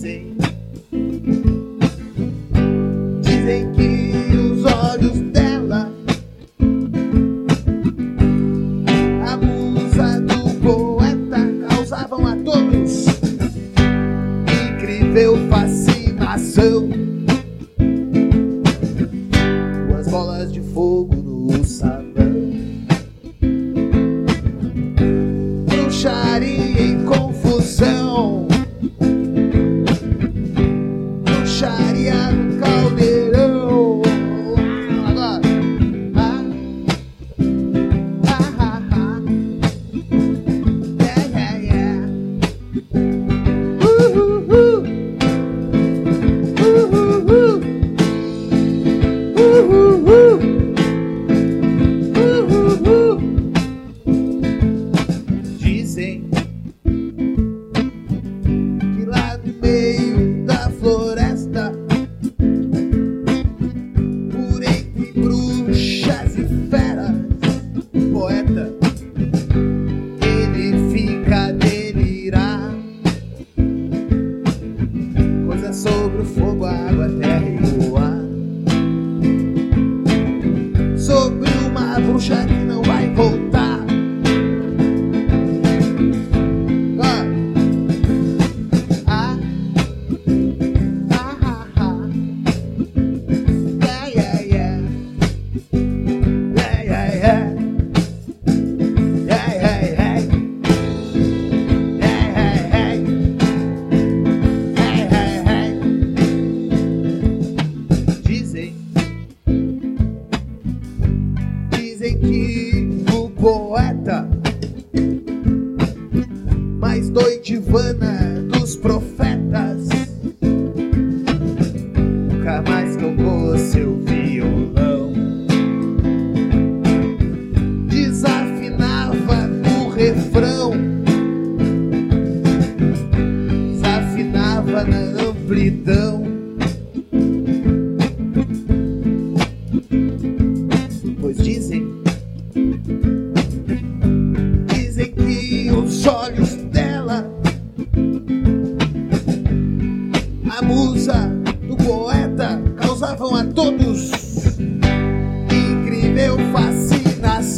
say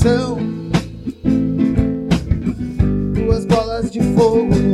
fascinação. Duas bolas de fogo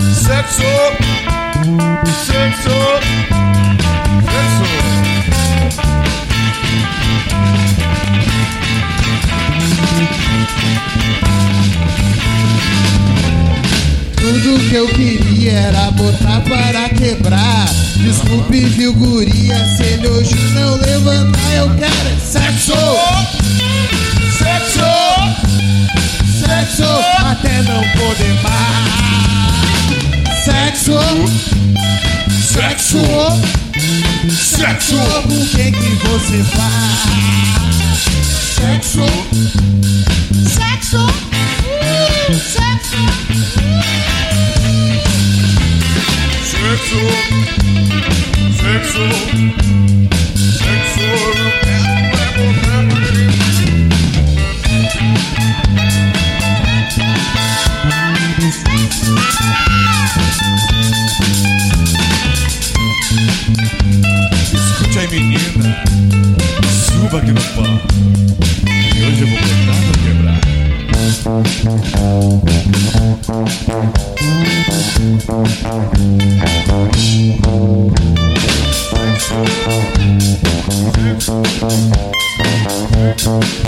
Sexo! Sexo! Sexo! Tudo que eu queria era botar para quebrar. Desculpe, viu, guria, se ele hoje não levantar, eu quero é sexo! Sexo até não poder mais. Sexo, Sexo! Sexo! o que que você faz? Sexo, Sexo, uh, sexo, Sexo! Sexo! Sexo! Eu quero, quero, quero. Aí, menina. Suba aqui no pau. E hoje eu vou botar pra quebrar. tudo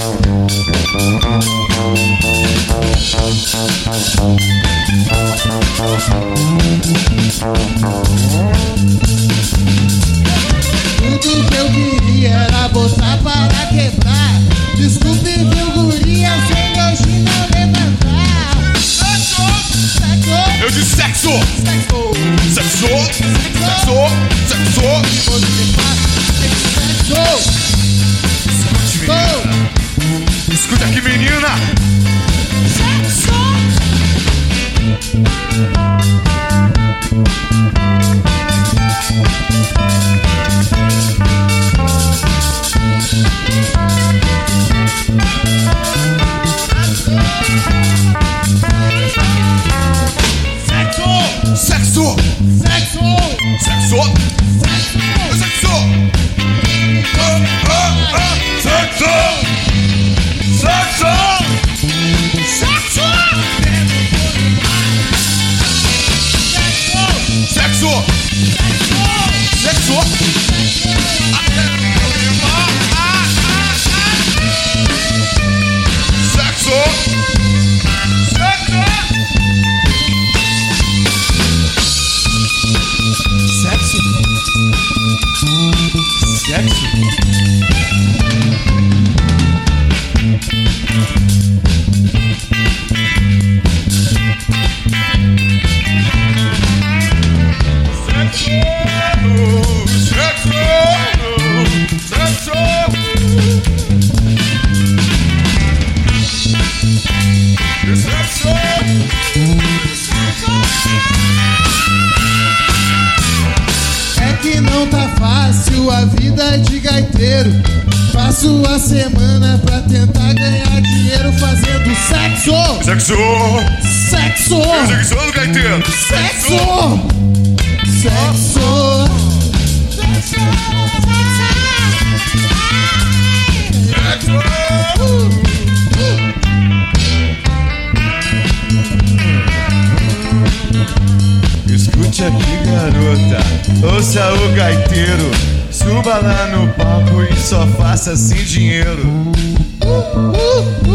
sexo, Sexo gaiteiro! sexo, sexo. Sexo! Escute aqui, garota. Ouça o gaiteiro. Suba lá no palco e só faça assim dinheiro. Sexo!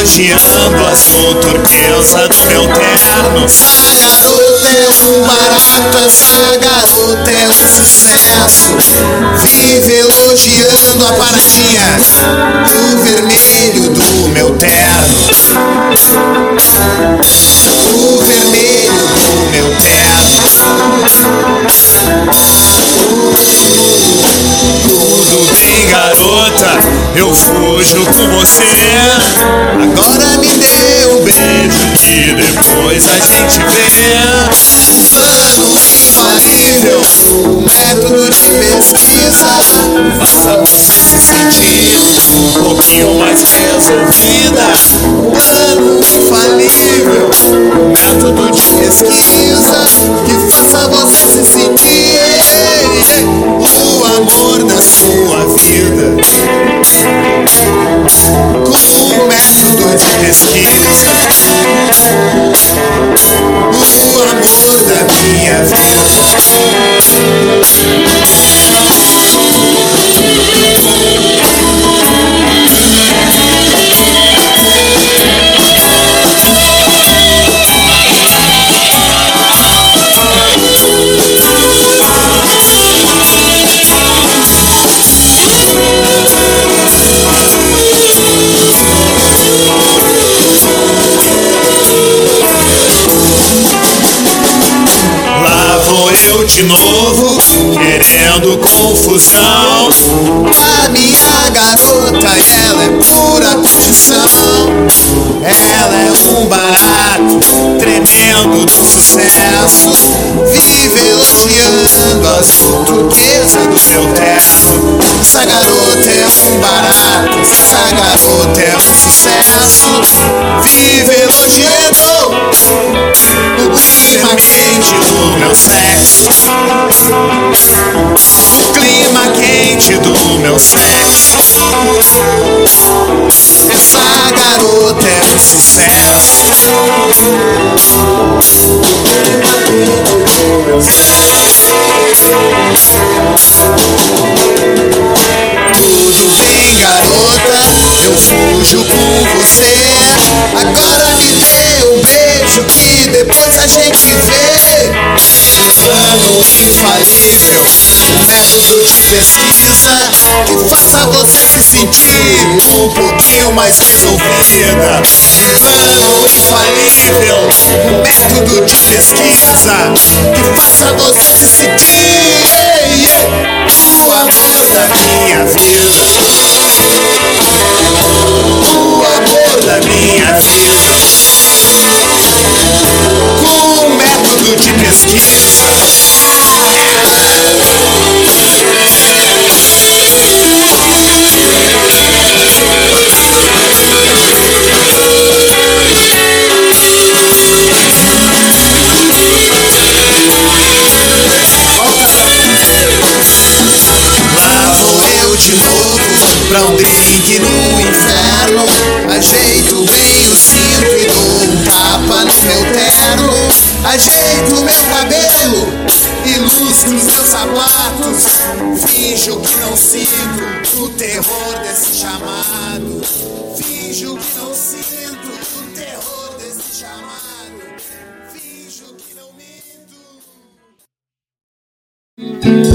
Elogiando a turquesa do meu terno. Essa garota é um barato, essa garota é um sucesso. Vive elogiando a paradinha O vermelho do meu terno. O vermelho do meu terno. Tudo bem, garota, eu fujo com você. Agora me dê um beijo e depois a gente vê. Mano infalível, o método de pesquisa Faça você se sentir um pouquinho mais resolvida. Plano infalível, método de pesquisa que faça você se sentir pesquisa. O amor da minha vida. Sucesso Vive elogiando o clima Quente do meu sexo. O clima quente do meu sexo. Essa garota é um Sucesso. eu fujo com você. Agora me dê um beijo que depois a gente vê. Plano infalível, um método de pesquisa que faça você se sentir um pouquinho mais resolvida. Plano infalível, um método de pesquisa que faça você se sentir yeah, yeah, da minha vida. O amor da minha vida. Com método de pesquisa. no inferno ajeito bem o cinto e dou um tapa no meu terno. Ajeito meu cabelo, ilustro os meus sapatos, finjo que não sinto o terror desse chamado. Finjo que não sinto o terror desse chamado. Finjo que não minto.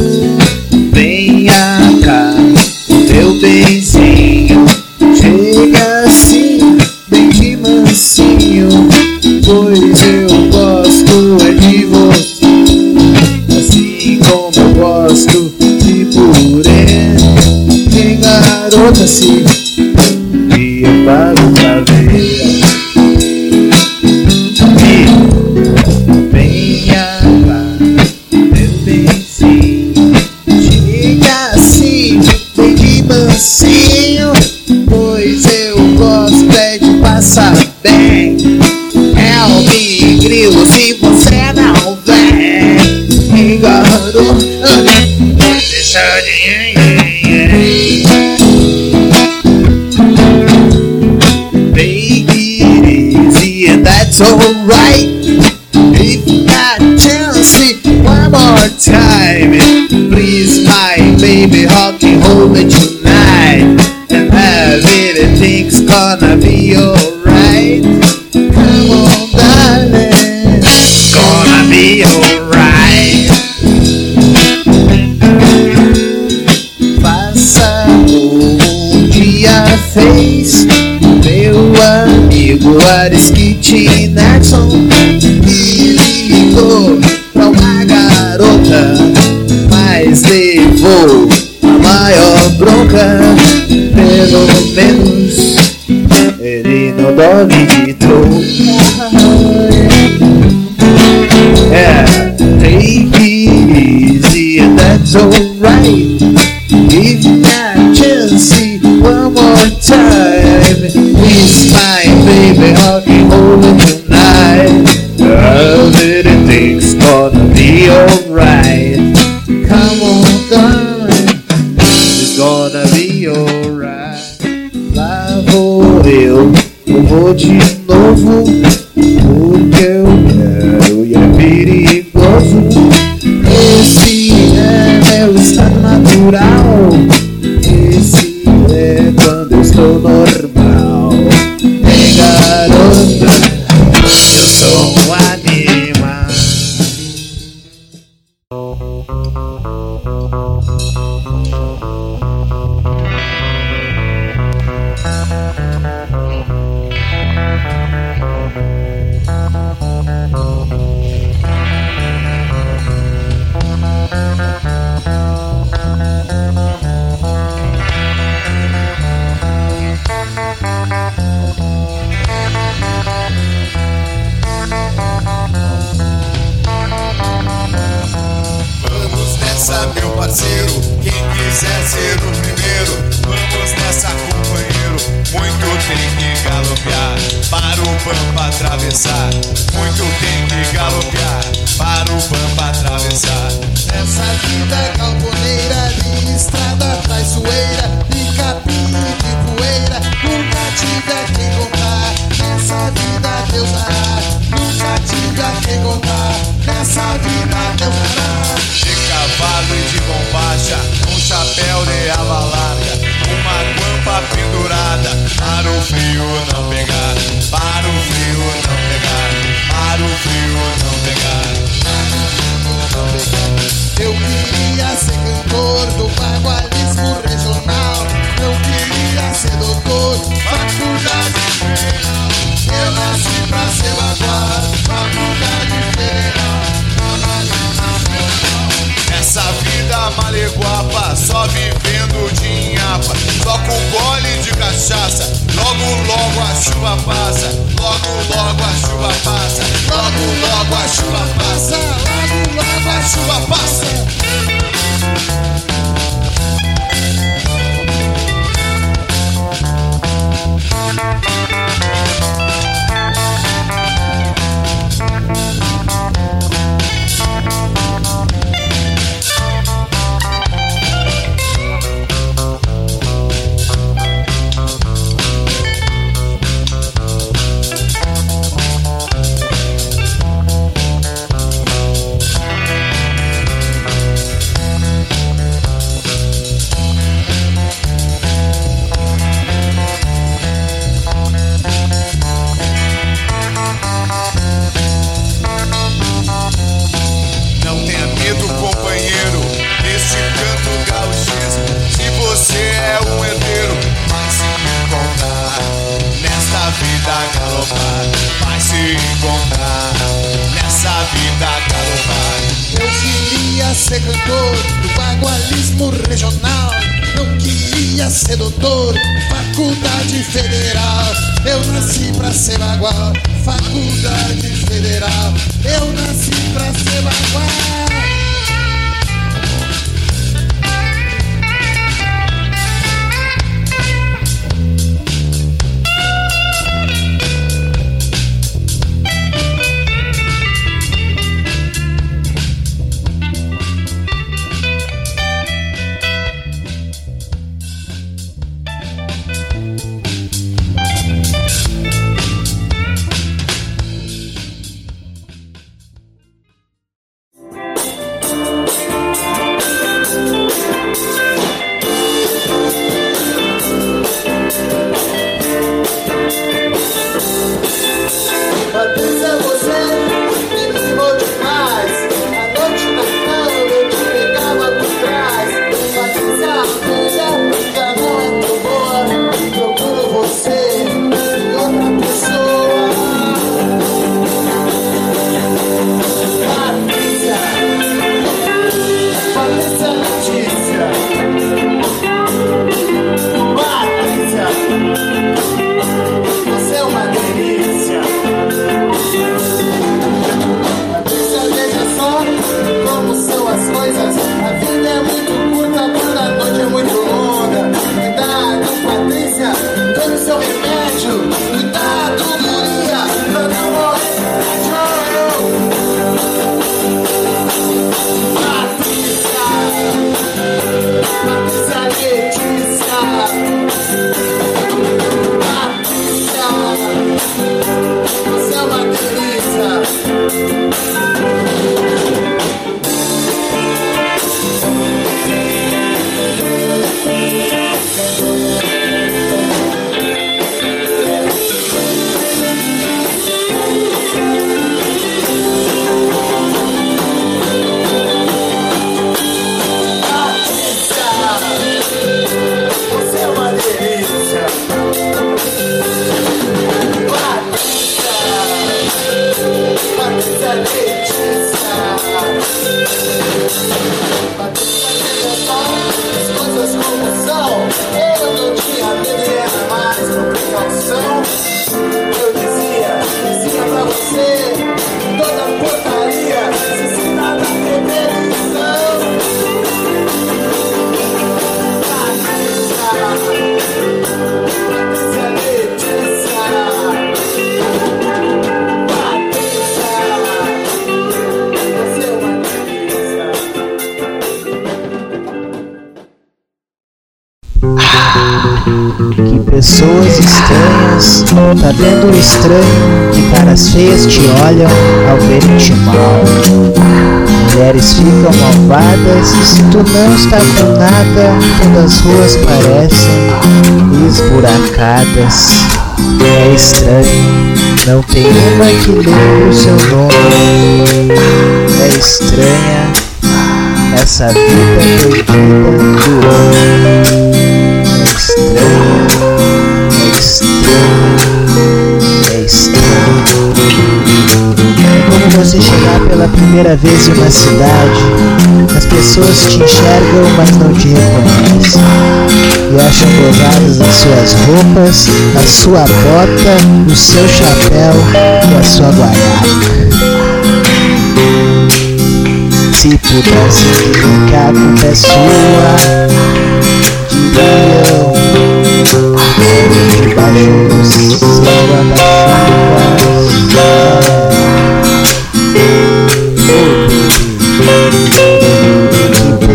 gonna be alright. Lá vou eu, vou de novo cachaça. Logo, logo a chuva passa. Logo, logo a chuva passa. Logo, logo a chuva passa. Logo, logo a chuva passa. world. estranho que caras feias te olham ao ver-te mal. Mulheres ficam malvadas, se tu não está com nada, todas as ruas parecem esburacadas. É estranho, não tem uma que lembre o seu nome. É estranha essa vida proibida do homem. É estranho, é estranho faz. Como você chegar pela primeira vez em uma cidade, as pessoas te enxergam, mas não te reconhecem. E acham gozadas as suas roupas, a sua bota, o seu chapéu e a sua guaiaca. Se pudesse ficar com pessoa, diriam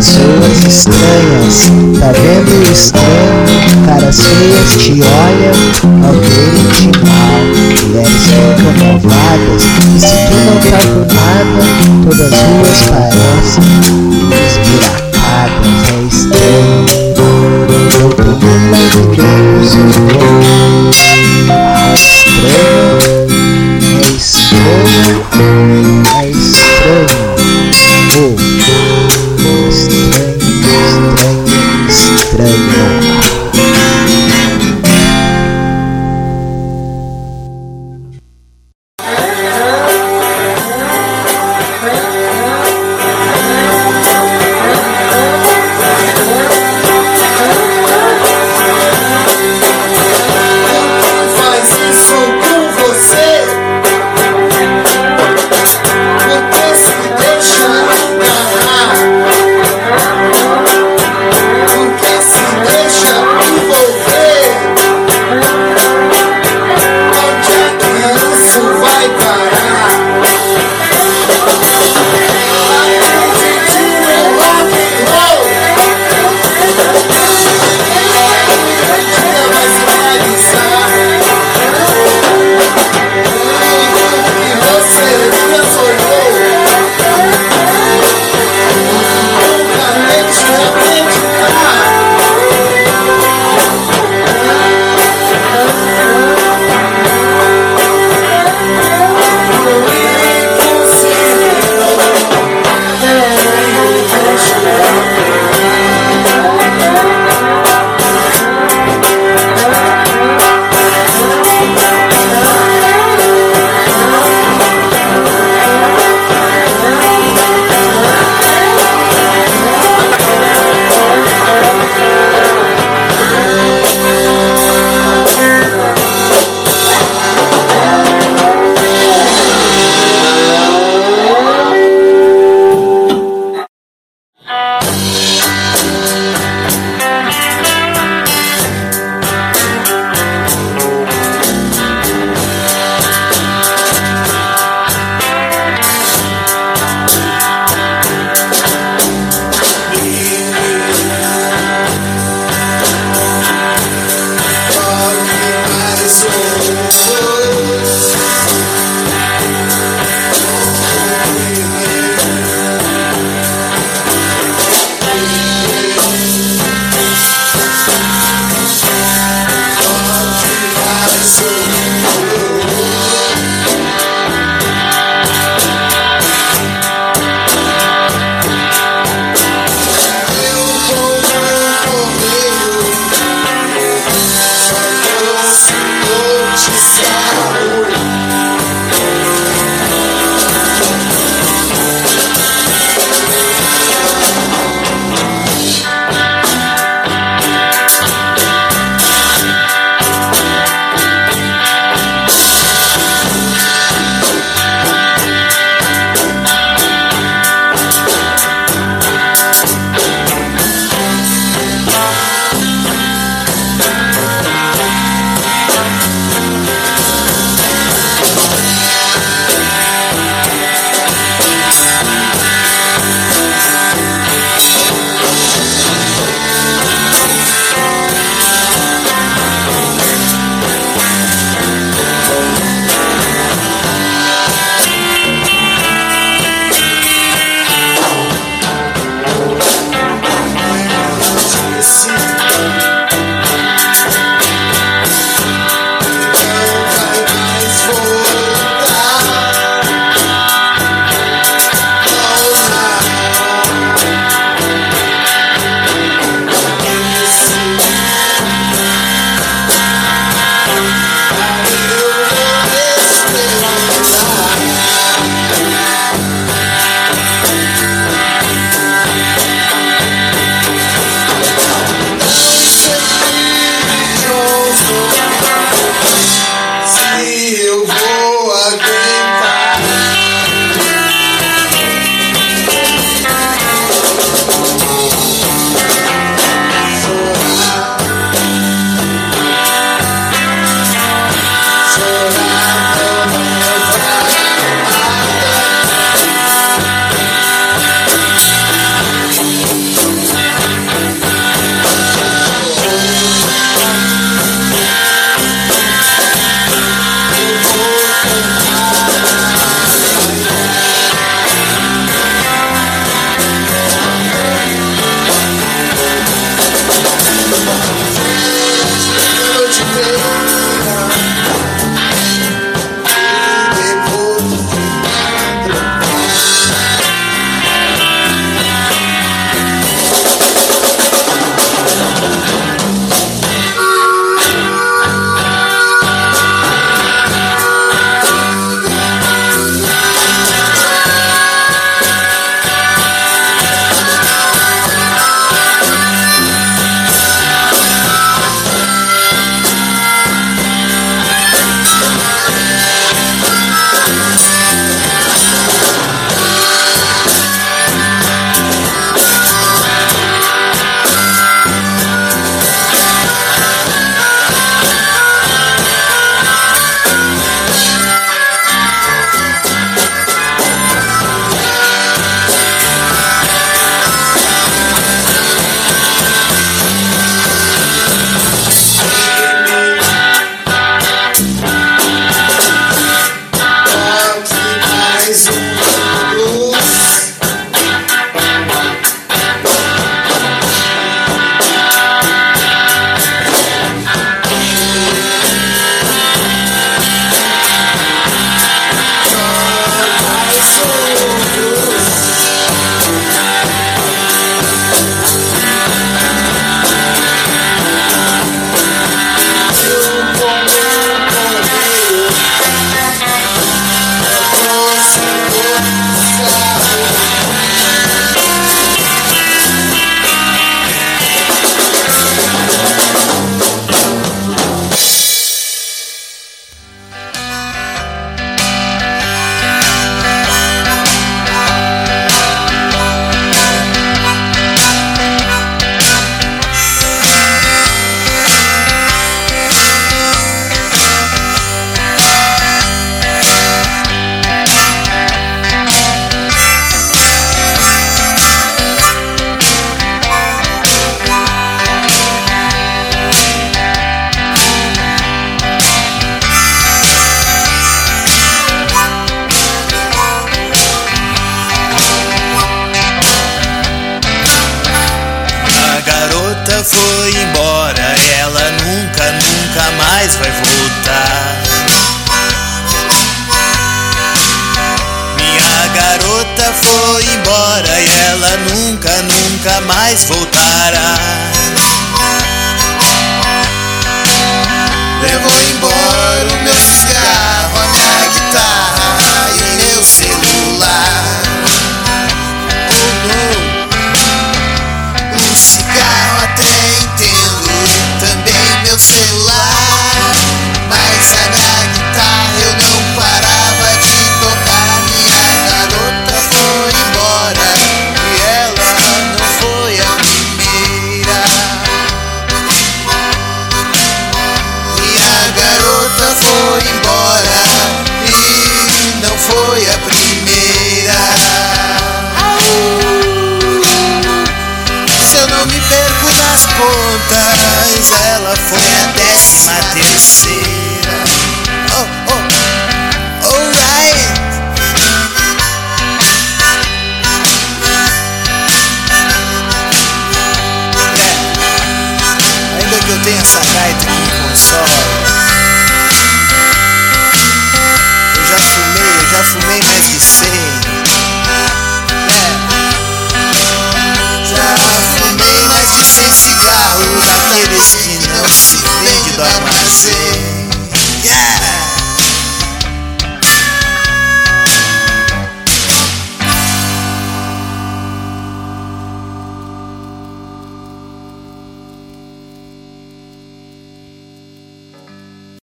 pessoas estranhas, tá vendo o estranho? Caras feias te olham verem te mal. Mulheres ficam malvadas, e se tu não tá por nada, todas as ruas parecem esburacadas. É estranho. Eu tô